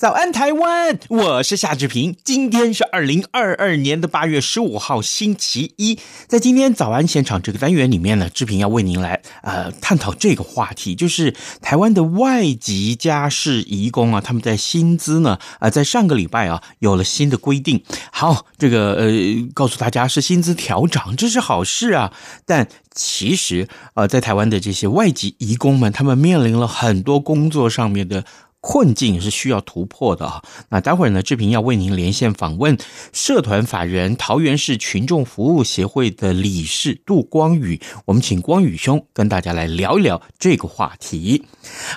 早安，台湾！我是夏志平。今天是二零二二年的八月十五号，星期一。在今天早安现场这个单元里面呢，志平要为您来呃探讨这个话题，就是台湾的外籍家事移工啊，他们在薪资呢啊、呃，在上个礼拜啊有了新的规定。好，这个呃告诉大家是薪资调涨，这是好事啊。但其实呃，在台湾的这些外籍移工们，他们面临了很多工作上面的。困境是需要突破的啊！那待会儿呢，志平要为您连线访问社团法人桃园市群众服务协会的理事杜光宇，我们请光宇兄跟大家来聊一聊这个话题。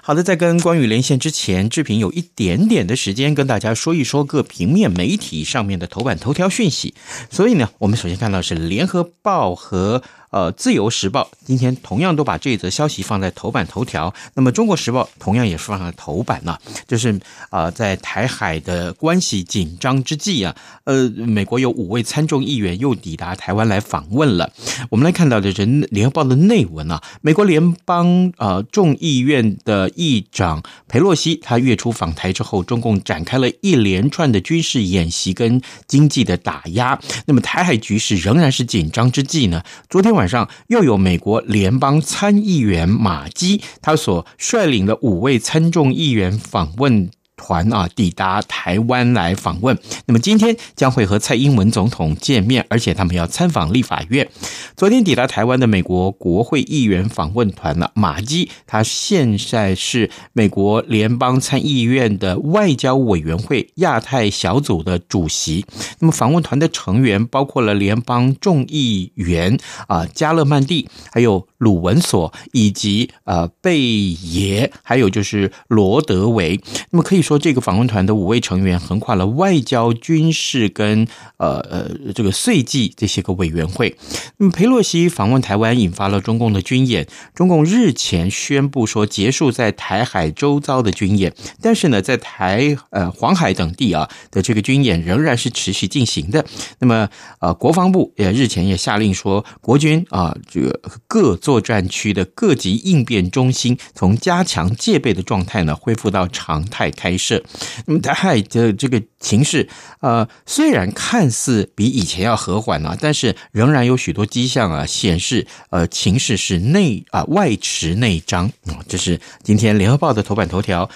好的，在跟光宇连线之前，志平有一点点的时间跟大家说一说各平面媒体上面的头版头条讯息。所以呢，我们首先看到是联合报和。呃，《自由时报》今天同样都把这一则消息放在头版头条。那么，《中国时报》同样也是放在头版了。就是啊、呃，在台海的关系紧张之际啊，呃，美国有五位参众议员又抵达台湾来访问了。我们来看到的人《联合报》的内文啊，美国联邦呃众议院的议长裴洛西，他月初访台之后，中共展开了一连串的军事演习跟经济的打压。那么，台海局势仍然是紧张之际呢，昨天晚。晚上又有美国联邦参议员马基，他所率领的五位参众议员访问。团啊抵达台湾来访问，那么今天将会和蔡英文总统见面，而且他们要参访立法院。昨天抵达台湾的美国国会议员访问团呢，马基他现在是美国联邦参议院的外交委员会亚太小组的主席。那么访问团的成员包括了联邦众议员啊加勒曼蒂，还有鲁文索以及呃贝爷，还有就是罗德维。那么可以说。这个访问团的五位成员横跨了外交、军事跟呃呃这个税计这些个委员会。那么裴洛西访问台湾引发了中共的军演，中共日前宣布说结束在台海周遭的军演，但是呢，在台呃黄海等地啊的这个军演仍然是持续进行的。那么呃国防部也日前也下令说，国军啊这个各作战区的各级应变中心从加强戒备的状态呢恢复到常态开设。那么台海的这个情势，呃，虽然看似比以前要和缓啊，但是仍然有许多迹象啊，显示呃情势是内啊、外弛内张啊。这是今天联合报的头版头条，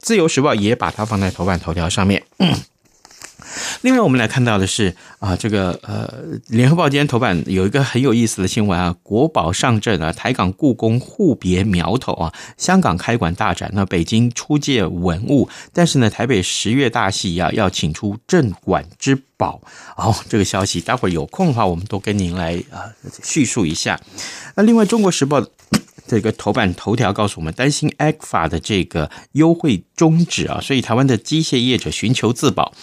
自由时报也把它放在头版头条上面。另外，我们来看到的是啊，这个呃，《联合报》今天头版有一个很有意思的新闻啊，国宝上阵啊，台港故宫互别苗头啊，香港开馆大展，那北京出借文物，但是呢，台北十月大戏啊，要请出镇馆之宝。哦，这个消息，待会儿有空的话，我们都跟您来啊叙述一下。那另外，《中国时报》。这个头版头条告诉我们，担心 ECFA 的这个优惠终止啊，所以台湾的机械业者寻求自保。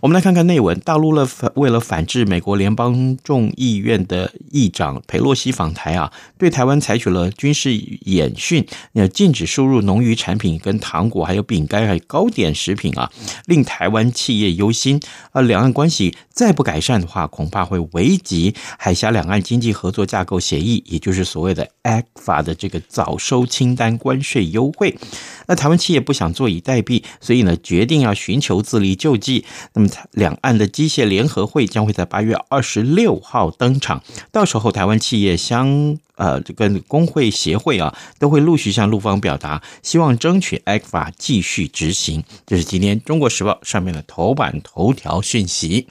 我们来看看内文，大陆了为了反制美国联邦众议院的议长佩洛西访台啊，对台湾采取了军事演训，要禁止输入农渔产品、跟糖果、还有饼干、还有糕点食品啊，令台湾企业忧心啊。两岸关系再不改善的话，恐怕会危及海峡两岸经济合作架构协议，也就是所谓的 ECFA 的这个。个早收清单关税优惠，那台湾企业不想坐以待毙，所以呢决定要寻求自力救济。那么两岸的机械联合会将会在八月二十六号登场，到时候台湾企业相呃这个工会协会啊都会陆续向陆方表达，希望争取 ECFA 继续执行。这是今天中国时报上面的头版头条讯息。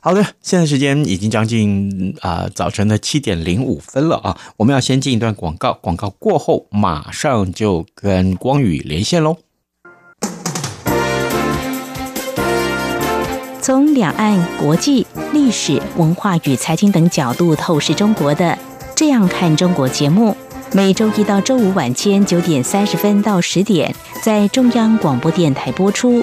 好的，现在时间已经将近啊、早晨的七点零五分了啊，我们要先进一段广告，广告过后马上就跟光宇连线喽。从两岸、国际、历史文化与财经等角度透视中国的《这样看中国》节目，每周一到周五晚间九点三十分到十点在中央广播电台播出。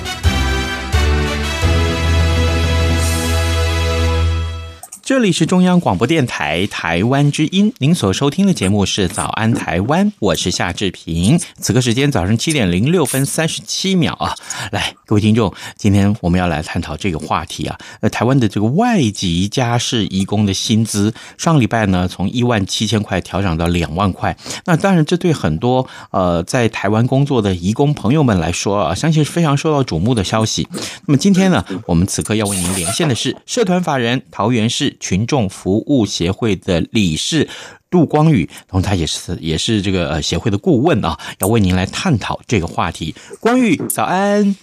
这里是中央广播电台台湾之音，您所收听的节目是《早安台湾》，我是夏志平。此刻时间早上七点零六分三十七秒啊，来，各位听众，今天我们要来探讨这个话题啊。呃，台湾的这个外籍家事移工的薪资，上礼拜呢从一万七千块调涨到两万块。那当然，这对很多呃在台湾工作的移工朋友们来说啊，相信是非常受到瞩目的消息。那么今天呢，我们此刻要为您连线的是社团法人桃园市群众服务协会的理事杜光宇，同时他也是也是这个呃协会的顾问啊，要为您来探讨这个话题。光宇，早安！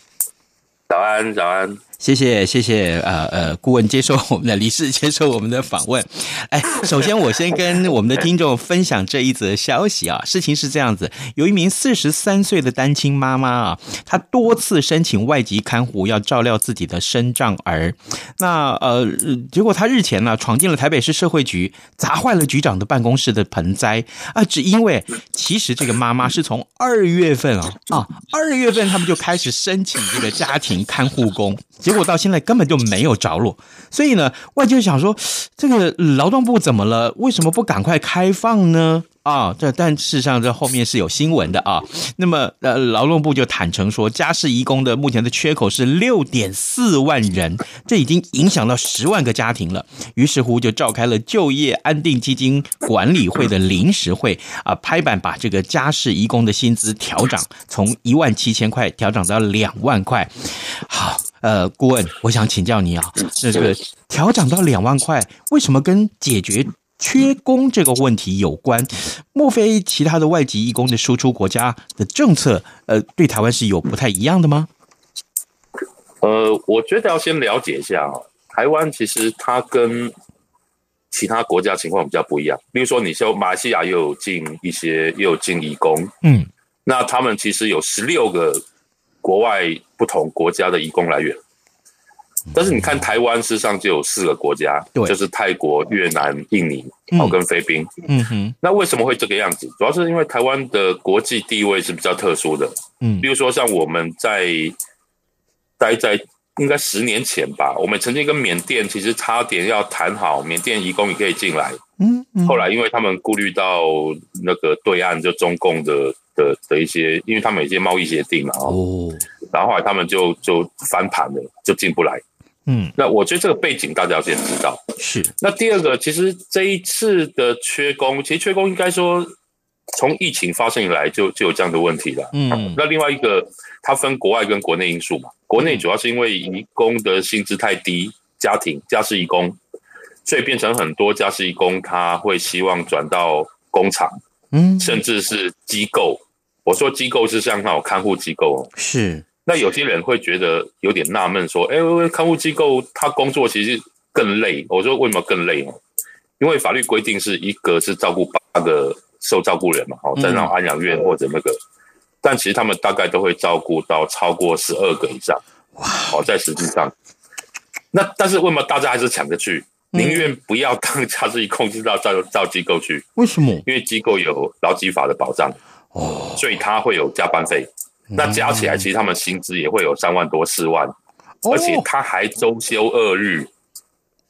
早安，早安。谢谢谢谢，呃呃，顾问接受我们的理事接受我们的访问。哎，首先我先跟我们的听众分享这一则消息啊。事情是这样子，有一名四十三岁的单亲妈妈啊，她多次申请外籍看护，要照料自己的身障儿。那呃，结果她日前呢，闯进了台北市社会局，砸坏了局长的办公室的盆栽啊，只因为其实这个妈妈是从二月份啊啊，二月份他们就开始申请这个家庭看护工。结果到现在根本就没有着落，所以呢，外界想说，这个劳动部怎么了？为什么不赶快开放呢？啊，这但事实上这后面是有新闻的啊。那么呃，劳动部就坦诚说，家事义工的目前的缺口是六点四万人，这已经影响到十万个家庭了。于是乎就召开了就业安定基金管理会的临时会啊，拍板把这个家事义工的薪资调涨，从一万七千块调涨到两万块。好。呃，顾问，我想请教你啊，这个调涨到两万块，为什么跟解决缺工这个问题有关？莫非其他的外籍义工的输出国家的政策，呃，对台湾是有不太一样的吗？呃，我觉得要先了解一下啊，台湾其实它跟其他国家情况比较不一样。比如说，你像马来西亚又有进一些，又有进义工，嗯，那他们其实有十六个。国外不同国家的移工来源，但是你看台湾，事实上就有四个国家，就是泰国、越南、印尼，然后跟菲律宾。嗯哼，那为什么会这个样子？主要是因为台湾的国际地位是比较特殊的。嗯，比如说像我们在待在应该十年前吧，我们曾经跟缅甸其实差点要谈好，缅甸移工也可以进来。嗯，后来因为他们顾虑到那个对岸就中共的。的的一些，因为他们有一些贸易协定嘛，哦，然后后来他们就就翻盘了，就进不来。嗯，那我觉得这个背景大家要先知道。是。那第二个，其实这一次的缺工，其实缺工应该说从疫情发生以来就就有这样的问题了。嗯。那另外一个，它分国外跟国内因素嘛。国内主要是因为移工的薪资太低，家庭家事移工，所以变成很多家事移工他会希望转到工厂，嗯，甚至是机构。我说机构是像那种看护机构哦，是。那有些人会觉得有点纳闷，说：“哎，看护机构他工作其实更累。”我说：“为什么更累哦？因为法律规定是一个是照顾八个受照顾人嘛，哦，在那种安养院或者那个，但其实他们大概都会照顾到超过十二个以上。哇，哦，在实际上，那但是为什么大家还是抢着去？宁愿不要当家自己控制到到到机构去。为什么？因为机构有劳基法的保障，哦，所以他会有加班费。那加起来，其实他们薪资也会有三万多、四万，而且他还周休二日。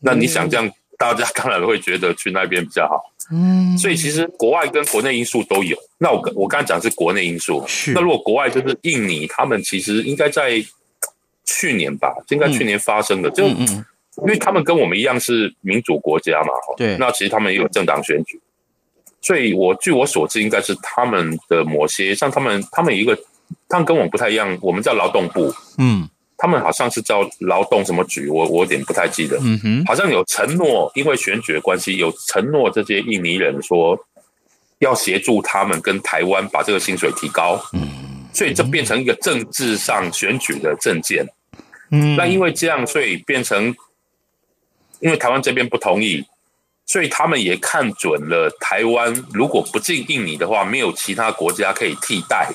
那你想这样，大家当然会觉得去那边比较好。嗯，所以其实国外跟国内因素都有。那我我刚才讲是国内因素，是。那如果国外就是印尼，他们其实应该在去年吧，应该去年发生的，就因为他们跟我们一样是民主国家嘛，对。那其实他们也有政党选举，所以我据我所知，应该是他们的某些像他们，他们有一个。他们跟我们不太一样，我们叫劳动部，嗯，他们好像是叫劳动什么局，我我有点不太记得，嗯哼，好像有承诺，因为选举的关系，有承诺这些印尼人说要协助他们跟台湾把这个薪水提高，嗯，所以这变成一个政治上选举的政见，嗯，那因为这样，所以变成，因为台湾这边不同意，所以他们也看准了台湾如果不进印尼的话，没有其他国家可以替代。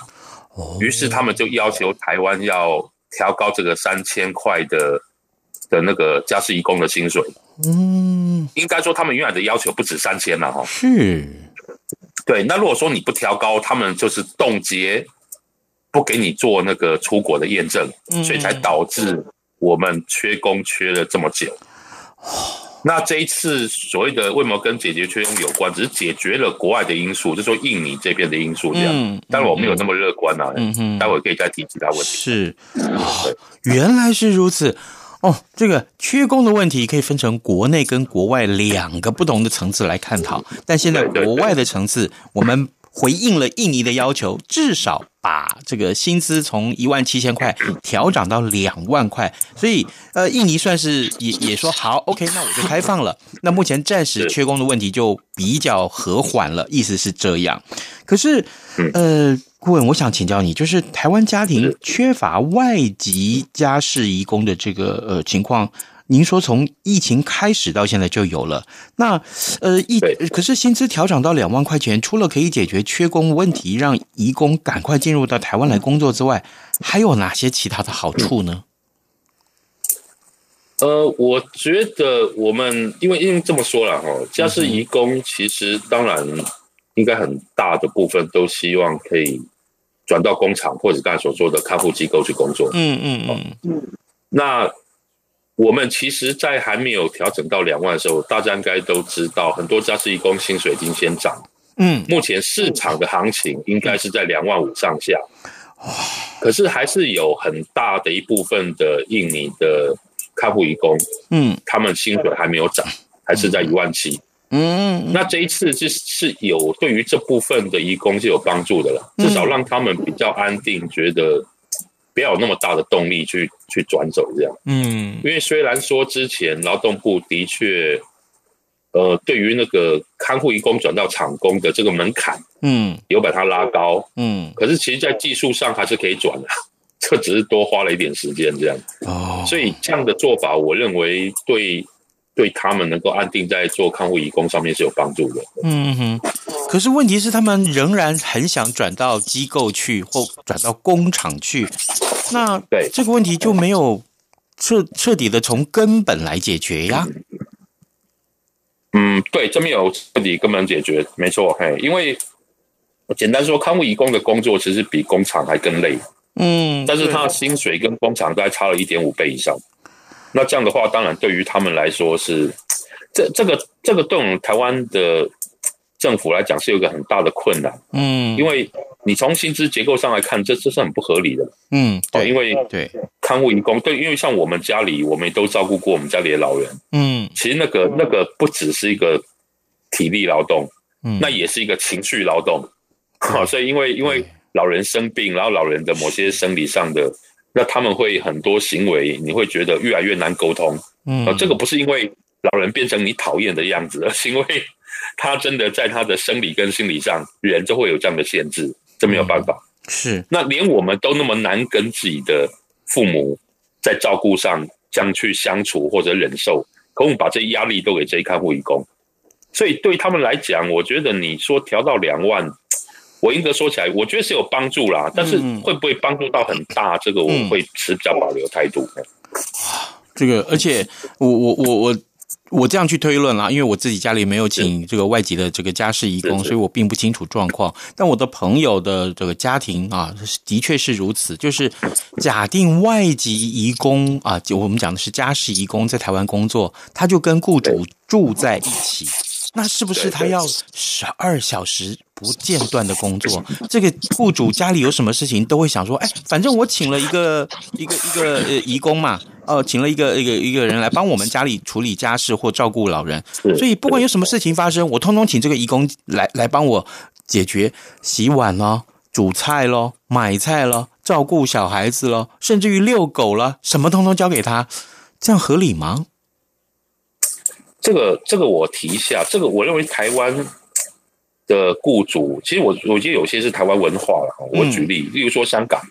于是他们就要求台湾要调高这个三千块的的那个家事义工的薪水。嗯，应该说他们原来的要求不止三千了哈。是，对。那如果说你不调高，他们就是冻结，不给你做那个出国的验证，所以才导致我们缺工缺了这么久。那这一次所谓的为什么跟解决缺工有关，只是解决了国外的因素，就是说印尼这边的因素这样。嗯，但是我没有那么乐观啊。嗯哼，待会可以再提其他问题。是，哦，原来是如此。哦，这个缺工的问题可以分成国内跟国外两个不同的层次来探讨。但现在国外的层次，我们回应了印尼的要求，至少。把这个薪资从一万七千块调涨到两万块，所以呃，印尼算是也也说好，OK，那我就开放了。那目前暂时缺工的问题就比较和缓了，意思是这样。可是呃，顾问，我想请教你，就是台湾家庭缺乏外籍家事移工的这个呃情况。您说从疫情开始到现在就有了，那呃一可是薪资调涨到两万块钱，除了可以解决缺工问题，让移工赶快进入到台湾来工作之外，还有哪些其他的好处呢？呃，我觉得我们因为因为这么说了哈，家事移工其实当然应该很大的部分都希望可以转到工厂或者刚才所说的看护机构去工作。嗯嗯嗯嗯，那。我们其实，在还没有调整到两万的时候，大家应该都知道，很多家事移工薪水已经先涨。嗯，目前市场的行情应该是在两万五上下。可是还是有很大的一部分的印尼的看护移工，嗯，他们薪水还没有涨，还是在一万七。嗯，那这一次是是有对于这部分的移工是有帮助的了，至少让他们比较安定，觉得。不要有那么大的动力去去转走这样，嗯，因为虽然说之前劳动部的确，呃，对于那个看护移工转到厂工的这个门槛，嗯，有把它拉高，嗯，可是其实，在技术上还是可以转的，这只是多花了一点时间这样，哦，所以这样的做法，我认为对。对他们能够安定在做看护移工上面是有帮助的。嗯哼，可是问题是他们仍然很想转到机构去或转到工厂去，那对这个问题就没有彻彻底的从根本来解决呀？嗯，对，这没有彻底根本解决，没错，嘿，因为简单说，看护义工的工作其实比工厂还更累。嗯，但是他的薪水跟工厂大概差了一点五倍以上。那这样的话，当然对于他们来说是，这这个这个对我们台湾的政府来讲是有一个很大的困难，嗯，因为你从薪资结构上来看，这这是很不合理的，嗯，对，因为对。看护员工，对，因为像我们家里，我们也都照顾过我们家里的老人，嗯，其实那个那个不只是一个体力劳动，嗯，那也是一个情绪劳动，好，所以因为因为老人生病，然后老人的某些生理上的。那他们会很多行为，你会觉得越来越难沟通。嗯，这个不是因为老人变成你讨厌的样子，而是因为他真的在他的生理跟心理上，人就会有这样的限制，这没有办法。是，那连我们都那么难跟自己的父母在照顾上这样去相处或者忍受，可我们把这压力都给这一看护义工，所以对他们来讲，我觉得你说调到两万。我应该说起来，我觉得是有帮助啦，但是会不会帮助到很大？这个我会持比较保留态度。哇这个，而且我我我我我这样去推论啦，因为我自己家里没有请这个外籍的这个家事义工，所以我并不清楚状况。但我的朋友的这个家庭啊，的确是如此。就是假定外籍义工啊，就我们讲的是家事义工在台湾工作，他就跟雇主住在一起，那是不是他要十二小时不间断的工作？这个雇主家里有什么事情都会想说，哎，反正我请了一个一个一个呃义工嘛。哦，请了一个一个一个人来帮我们家里处理家事或照顾老人，所以不管有什么事情发生，我通通请这个义工来来帮我解决，洗碗咯，煮菜咯，买菜咯，照顾小孩子咯，甚至于遛狗了，什么通通交给他，这样合理吗？这个这个我提一下，这个我认为台湾的雇主，其实我我觉得有些是台湾文化了，我举例，例如说香港。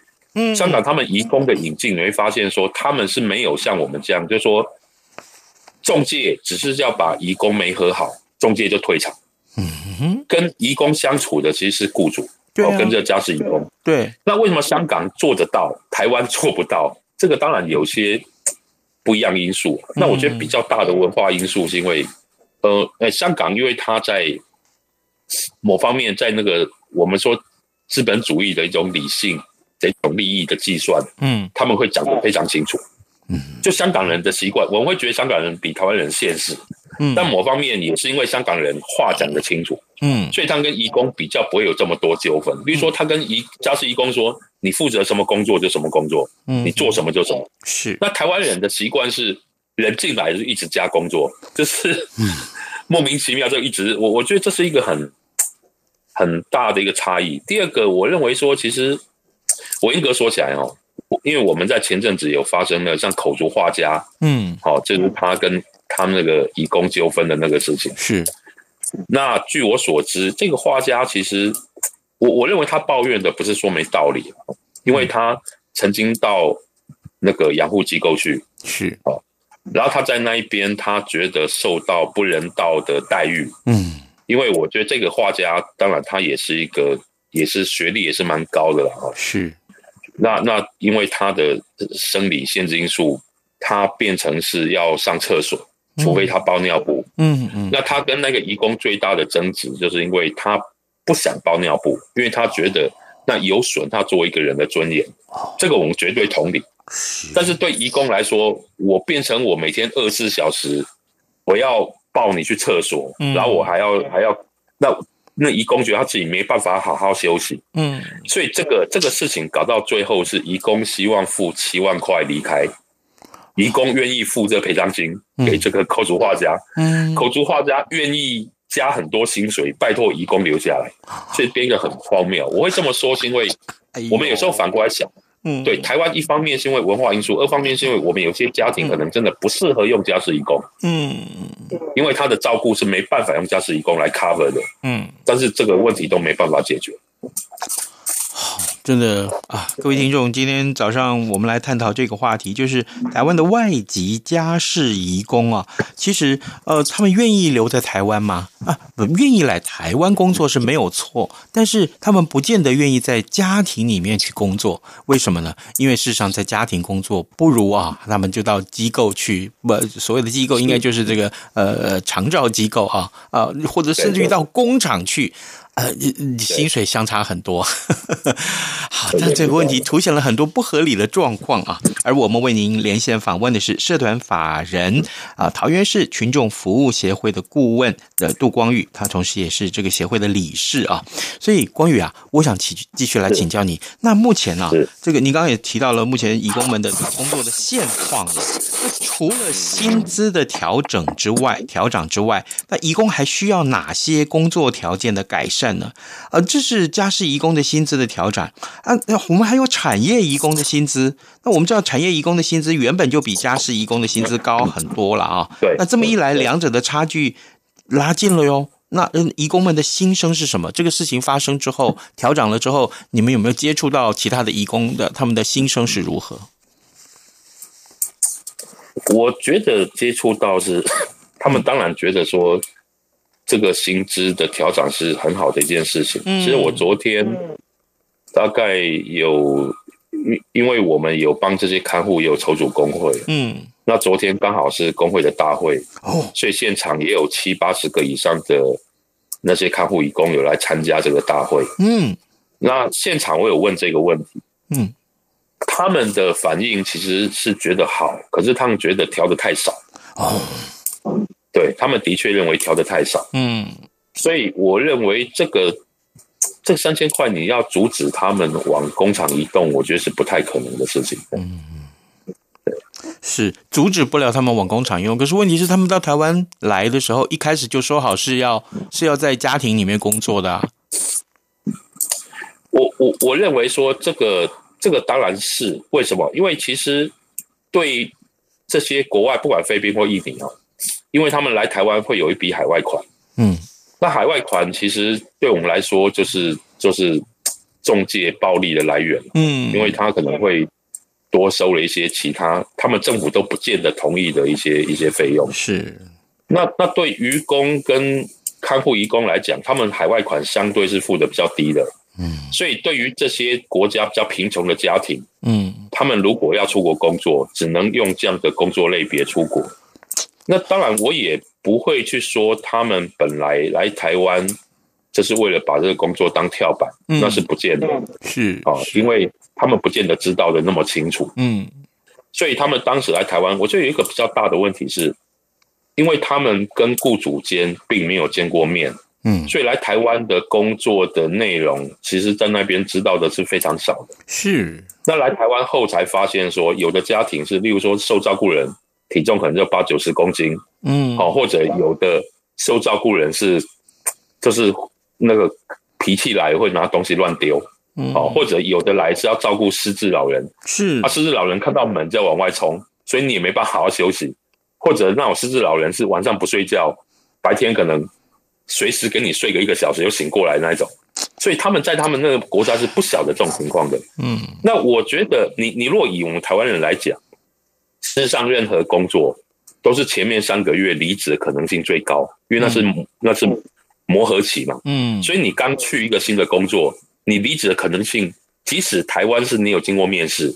香港他们移工的引进，你会发现说他们是没有像我们这样，就是说中介只是要把移工没和好，中介就退场。嗯，跟移工相处的其实是雇主，对、跟这家是移工。对，那为什么香港做得到，台湾做不到？这个当然有些不一样因素。那我觉得比较大的文化因素是因为，呃，呃，香港因为它在某方面在那个我们说资本主义的一种理性。这种利益的计算，嗯，他们会讲得非常清楚，嗯，就香港人的习惯，我们会觉得香港人比台湾人现实，嗯，但某方面也是因为香港人话讲得清楚，嗯，所以他跟移工比较不会有这么多纠纷。比如说，他跟移家事移工说，你负责什么工作就什么工作，嗯，你做什么就什么，是。那台湾人的习惯是，人进来就一直加工作，就是莫名其妙就一直，我我觉得这是一个很很大的一个差异。第二个，我认为说其实。我严格说起来哦，因为我们在前阵子有发生了像口足画家，嗯，好，就是他跟他们那个移工纠纷的那个事情。是，那据我所知，这个画家其实我我认为他抱怨的不是说没道理，因为他曾经到那个养护机构去，是，哦，然后他在那一边他觉得受到不人道的待遇，嗯，因为我觉得这个画家当然他也是一个。也是学历也是蛮高的了哈，是，那那因为他的生理限制因素，他变成是要上厕所，除非他包尿布，嗯嗯，那他跟那个义工最大的争执，就是因为他不想包尿布，因为他觉得那有损他作为一个人的尊严，这个我们绝对同理，但是对义工来说，我变成我每天二十四小时，我要抱你去厕所，然后我还要还要那。那移工觉得他自己没办法好好休息，嗯，所以这个这个事情搞到最后是移工希望付七万块离开，移工愿意付这个赔偿金给这个口族画家，嗯，口族画家愿意加很多薪水，拜托移工留下来，所以变得很荒谬。我会这么说是因为我们有时候反过来想。嗯，对，台湾一方面是因为文化因素，二方面是因为我们有些家庭可能真的不适合用家事义工，嗯，因为他的照顾是没办法用家事义工来 cover 的，嗯，但是这个问题都没办法解决。真的啊，各位听众，今天早上我们来探讨这个话题，就是台湾的外籍家事移工啊，其实呃，他们愿意留在台湾吗？啊，愿意来台湾工作是没有错，但是他们不见得愿意在家庭里面去工作，为什么呢？因为事实上在家庭工作不如啊，他们就到机构去，不，所谓的机构应该就是这个呃长照机构啊啊，或者甚至于到工厂去。呃，你薪水相差很多，好，但这个问题凸显了很多不合理的状况啊。而我们为您连线访问的是社团法人啊，桃园市群众服务协会的顾问的杜光宇，他同时也是这个协会的理事啊。所以，光宇啊，我想继继续来请教你。那目前呢、啊，这个您刚刚也提到了目前义工们的工作的现况了。那除了薪资的调整之外，调整之外，那义工还需要哪些工作条件的改善？呢？呃，这是家事义工的薪资的调整啊。那我们还有产业义工的薪资。那我们知道，产业义工的薪资原本就比家事义工的薪资高很多了啊。对。那这么一来，两者的差距拉近了哟。那嗯，义工们的心声是什么？这个事情发生之后，调整了之后，你们有没有接触到其他的义工的？他们的心声是如何？我觉得接触到是，他们当然觉得说。这个薪资的调整是很好的一件事情。其实我昨天大概有，因因为我们有帮这些看护有筹组工会，嗯，那昨天刚好是工会的大会哦，所以现场也有七八十个以上的那些看护义工有来参加这个大会。嗯，那现场我有问这个问题，嗯，他们的反应其实是觉得好，可是他们觉得调的太少。哦，对，他们的确认为调的太少。嗯，所以我认为这个这三千块你要阻止他们往工厂移动，我觉得是不太可能的事情。嗯。是阻止不了他们往工厂用，可是问题是他们到台湾来的时候，一开始就说好是要是要在家庭里面工作的啊。我我我认为说这个这个当然是为什么？因为其实对这些国外不管菲律宾或印尼啊，因为他们来台湾会有一笔海外款，嗯，那海外款其实对我们来说就是就是中介暴利的来源，嗯，因为他可能会。多收了一些其他，他们政府都不见得同意的一些一些费用。是，那那对移工跟看护移工来讲，他们海外款相对是付的比较低的。嗯，所以对于这些国家比较贫穷的家庭，嗯，他们如果要出国工作，只能用这样的工作类别出国。那当然，我也不会去说他们本来来台湾，就是为了把这个工作当跳板，嗯、那是不见得。是啊，因为。他们不见得知道的那么清楚，嗯，所以他们当时来台湾，我觉得有一个比较大的问题是，因为他们跟雇主间并没有见过面，嗯，所以来台湾的工作的内容，其实在那边知道的是非常少的。是，那来台湾后才发现说，有的家庭是，例如说受照顾人体重可能就八九十公斤，嗯，好，或者有的受照顾人是，就是那个脾气来会拿东西乱丢。嗯，好，或者有的来是要照顾失智老人，是。啊，失智老人看到门就要往外冲，所以你也没办法好好休息。或者那种失智老人是晚上不睡觉，白天可能随时给你睡个一个小时又醒过来那一种，所以他们在他们那个国家是不晓得这种情况的。嗯，那我觉得你你若以我们台湾人来讲，事实上任何工作都是前面三个月离职的可能性最高，因为那是、嗯、那是磨合期嘛。嗯，所以你刚去一个新的工作。你离职的可能性，即使台湾是你有经过面试，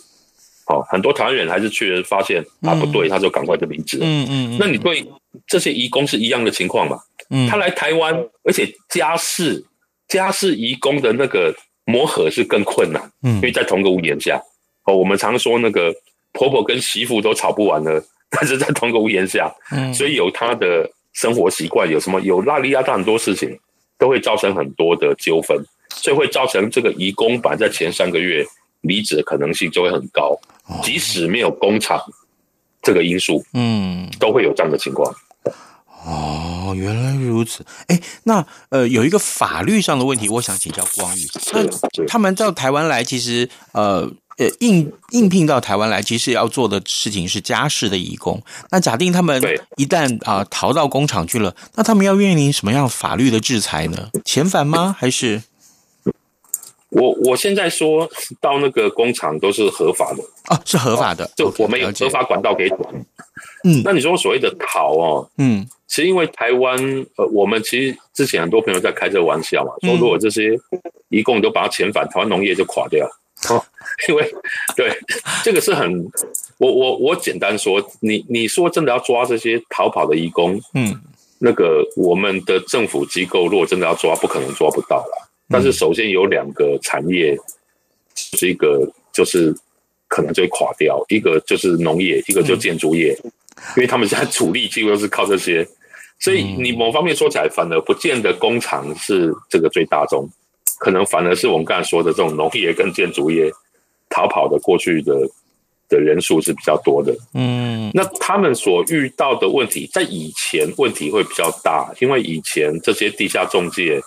好，很多台湾人还是去了发现啊不对，他就赶快就离职了。嗯嗯，那你对这些移工是一样的情况嘛？嗯，他来台湾，而且家事家事移工的那个磨合是更困难，嗯，因为在同个屋檐下。哦，我们常说那个婆婆跟媳妇都吵不完了，但是在同个屋檐下，嗯，所以有她的生活习惯，有什么有拉里亚，很多事情都会造成很多的纠纷。所以会造成这个移工版在前三个月离职的可能性就会很高，即使没有工厂这个因素，嗯，都会有这样的情况。哦，原来如此。哎，那呃，有一个法律上的问题，我想请教光宇。那他们到台湾来，其实呃呃应应聘到台湾来，其实要做的事情是家事的移工。那假定他们一旦啊、呃、逃到工厂去了，那他们要面临什么样法律的制裁呢？遣返吗？还是？我我现在说到那个工厂都是合法的啊，是合法的，就我们有合法管道可以。嗯，那你说所谓的逃哦，嗯，其实因为台湾呃，我们其实之前很多朋友在开这个玩笑嘛，说如果这些一共都把它遣返，台湾农业就垮掉。哦，因为对这个是很，我我我简单说，你你说真的要抓这些逃跑的义工，嗯，那个我们的政府机构如果真的要抓，不可能抓不到了。但是首先有两个产业，是一个就是可能就会垮掉，一个就是农业，一个就建筑业，因为他们现在主力几乎都是靠这些，所以你某方面说起来，反而不见得工厂是这个最大宗，可能反而是我们刚才说的这种农业跟建筑业逃跑的过去的的人数是比较多的。嗯，那他们所遇到的问题，在以前问题会比较大，因为以前这些地下中介。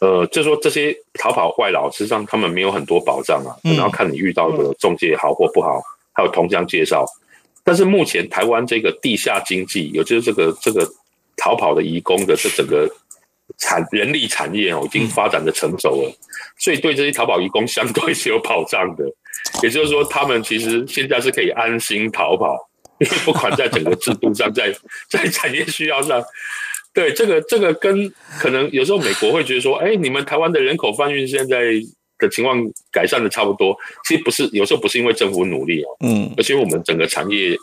呃，就说这些逃跑外劳，实际上他们没有很多保障啊，然后看你遇到的中介好或不好，还有同乡介绍。但是目前台湾这个地下经济，也就是这个这个逃跑的移工的这整个产人力产业哦，已经发展的成熟了，所以对这些逃跑移工相对是有保障的。也就是说，他们其实现在是可以安心逃跑，因为不管在整个制度上，在在产业需要上。对，这个这个跟可能有时候美国会觉得说，哎，你们台湾的人口贩运现在的情况改善的差不多，其实不是，有时候不是因为政府努力哦，嗯，而且我们整个产业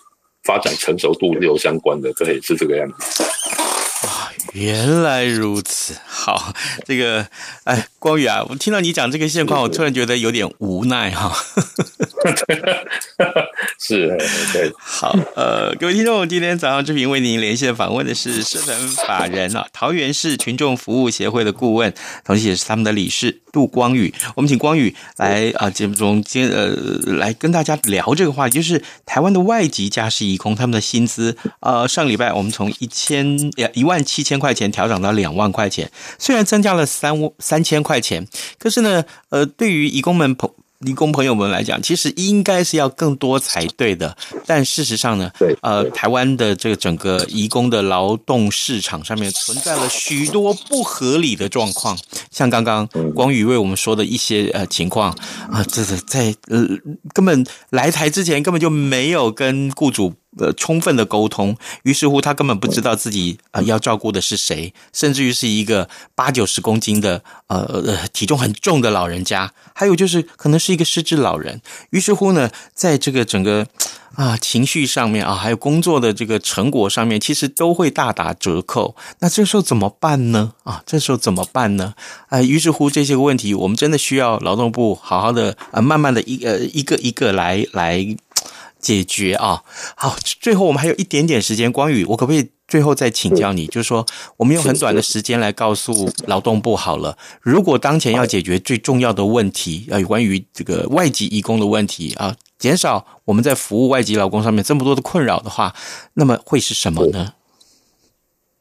发展成熟度是有相关的，对，是这个样子。啊，原来如此。好，这个，哎，光宇啊，我听到你讲这个现况，我突然觉得有点无奈哈。是，对。好，呃，各位听众，今天早上志平为您连线访问的是社团法人啊，桃园市群众服务协会的顾问，同时也是他们的理事杜光宇。我们请光宇来啊节目中接呃来跟大家聊这个话题，就是台湾的外籍家事移工他们的薪资。呃，上个礼拜我们从一千一万七千块钱调整到两万块钱，虽然增加了三三千块钱，可是呢，呃，对于义工们朋。移工朋友们来讲，其实应该是要更多才对的，但事实上呢，呃，台湾的这个整个移工的劳动市场上面存在了许多不合理的状况，像刚刚光宇为我们说的一些呃情况啊，这是在呃根本来台之前根本就没有跟雇主。呃，充分的沟通，于是乎他根本不知道自己呃要照顾的是谁，甚至于是一个八九十公斤的呃呃体重很重的老人家，还有就是可能是一个失智老人。于是乎呢，在这个整个啊情绪上面啊，还有工作的这个成果上面，其实都会大打折扣。那这时候怎么办呢？啊，这时候怎么办呢？啊，于是乎这些问题，我们真的需要劳动部好好的啊，慢慢的一呃一个一个来来。解决啊，好，最后我们还有一点点时间，光宇，我可不可以最后再请教你？就是说，我们用很短的时间来告诉劳动部好了。如果当前要解决最重要的问题，啊，有关于这个外籍义工的问题啊，减少我们在服务外籍劳工上面这么多的困扰的话，那么会是什么呢？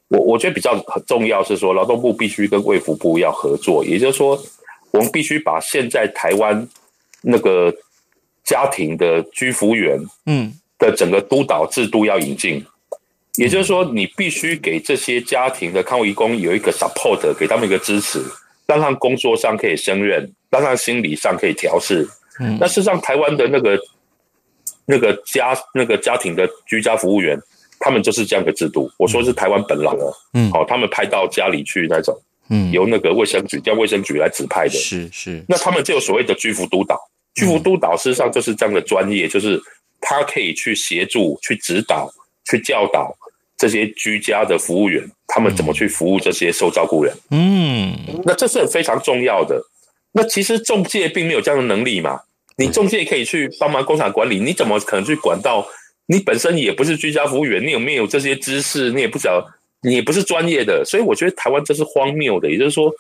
我我觉得比较很重要是说，劳动部必须跟卫福部要合作，也就是说，我们必须把现在台湾那个。家庭的居服员，嗯，的整个督导制度要引进，也就是说，你必须给这些家庭的看护移工有一个 support，给他们一个支持，让他们工作上可以胜任，让他们心理上可以调试。嗯，那事实上，台湾的那个那个家那个家庭的居家服务员，他们就是这样的制度。我说是台湾本劳哦，嗯，好，他们派到家里去那种，嗯，由那个卫生局叫卫生局来指派的，是是，那他们就有所谓的居服督导。居服督导事实上就是这样的专业，就是他可以去协助、去指导、去教导这些居家的服务员，他们怎么去服务这些受照顾人。嗯，那这是非常重要的。那其实中介并没有这样的能力嘛？你中介可以去帮忙工厂管理，你怎么可能去管到？你本身也不是居家服务员，你有没有这些知识？你也不晓得，你也不是专业的。所以我觉得台湾这是荒谬的，也就是说。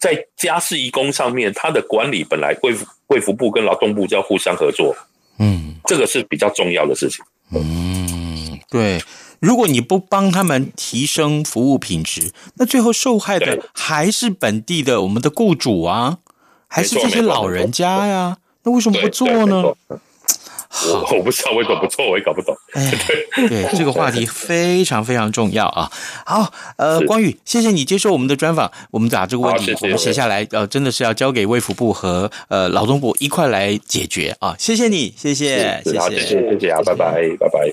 在家事移工上面，他的管理本来卫卫福部跟劳动部就要互相合作，嗯，这个是比较重要的事情。嗯，对，如果你不帮他们提升服务品质，那最后受害的还是本地的我们的雇主啊，还是这些老人家呀？那为什么不做呢？我我不知道为什么不错，我也搞不懂。哎，对，这个话题非常非常重要啊。好，呃，光宇，谢谢你接受我们的专访。我们把这个问题我们写下来，呃，真的是要交给卫福部和呃劳动部一块来解决啊。谢谢你，谢谢，谢谢，谢谢，谢谢啊，拜拜，拜拜。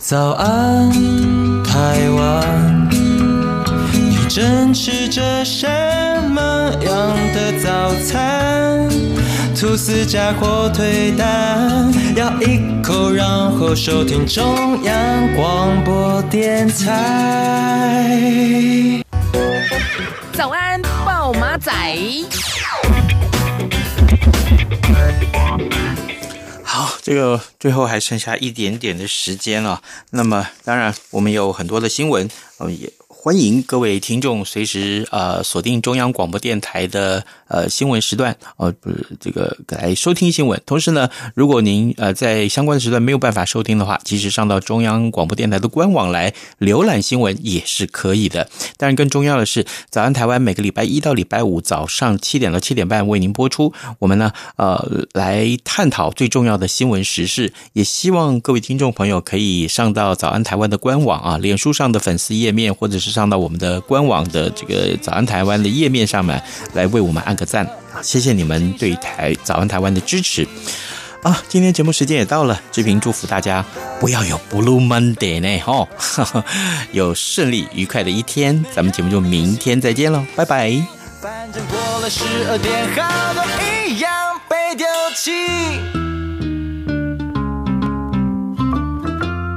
早安，台湾，你正吃着什么样的早餐？吐司加火腿蛋，咬一口，然后收听中央广播电台。早安，暴马仔。好，这个最后还剩下一点点的时间了。那么，当然我们有很多的新闻，我们也。欢迎各位听众随时呃锁定中央广播电台的呃新闻时段呃不是这个来收听新闻。同时呢，如果您呃在相关的时段没有办法收听的话，及时上到中央广播电台的官网来浏览新闻也是可以的。当然，更重要的是，早安台湾每个礼拜一到礼拜五早上七点到七点半为您播出。我们呢呃来探讨最重要的新闻时事，也希望各位听众朋友可以上到早安台湾的官网啊，脸书上的粉丝页面或者是。上到我们的官网的这个早安台湾的页面上面来为我们按个赞啊！谢谢你们对台早安台湾的支持啊！今天节目时间也到了，志平祝福大家不要有 Blue Monday 呢，哈，有顺利愉快的一天，咱们节目就明天再见喽，拜拜。反正过了十二点，好多一样被丢弃